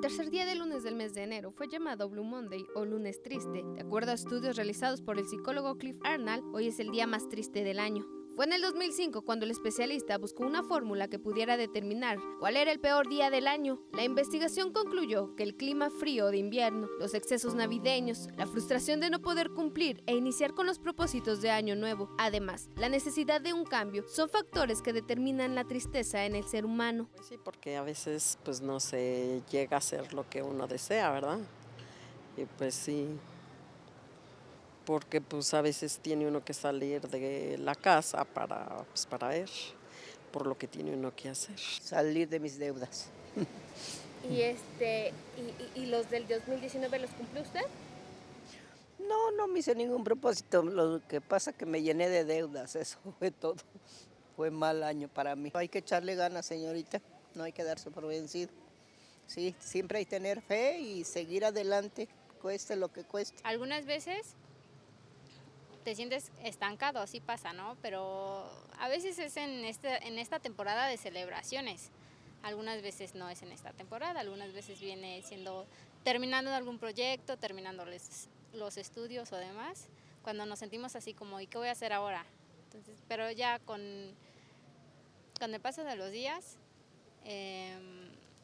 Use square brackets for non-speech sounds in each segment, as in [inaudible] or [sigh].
tercer día de lunes del mes de enero fue llamado Blue Monday o lunes triste. De acuerdo a estudios realizados por el psicólogo Cliff Arnold, hoy es el día más triste del año. Fue en el 2005 cuando el especialista buscó una fórmula que pudiera determinar cuál era el peor día del año. La investigación concluyó que el clima frío de invierno, los excesos navideños, la frustración de no poder cumplir e iniciar con los propósitos de año nuevo, además, la necesidad de un cambio, son factores que determinan la tristeza en el ser humano. Pues sí, porque a veces pues no se llega a ser lo que uno desea, ¿verdad? Y pues sí, porque pues a veces tiene uno que salir de la casa para, pues, para ver por lo que tiene uno que hacer. Salir de mis deudas. [laughs] ¿Y, este, y, los del 2019 los cumplió usted? No, no me hice ningún propósito. Lo que pasa es que me llené de deudas, eso [laughs] fue todo. Fue mal año para mí. Hay que echarle ganas, señorita. No hay que darse por vencido. Sí, siempre hay que tener fe y seguir adelante, cueste lo que cueste. Algunas veces te sientes estancado, así pasa, ¿no? Pero a veces es en, este, en esta temporada de celebraciones. Algunas veces no es en esta temporada, algunas veces viene siendo terminando algún proyecto, terminando los estudios o demás, cuando nos sentimos así como, ¿y qué voy a hacer ahora? Entonces, pero ya con, con el paso de los días, eh,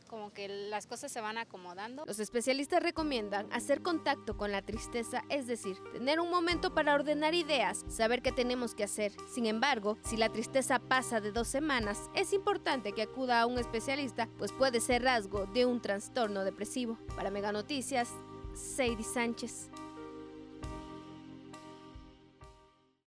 como que las cosas se van acomodando. Los especialistas recomiendan hacer contacto con la tristeza, es decir, tener un momento para ordenar ideas, saber qué tenemos que hacer. Sin embargo, si la tristeza pasa de dos semanas, es importante que acuda a un especialista, pues puede ser rasgo de un trastorno depresivo. Para Mega Noticias, Sadie Sánchez.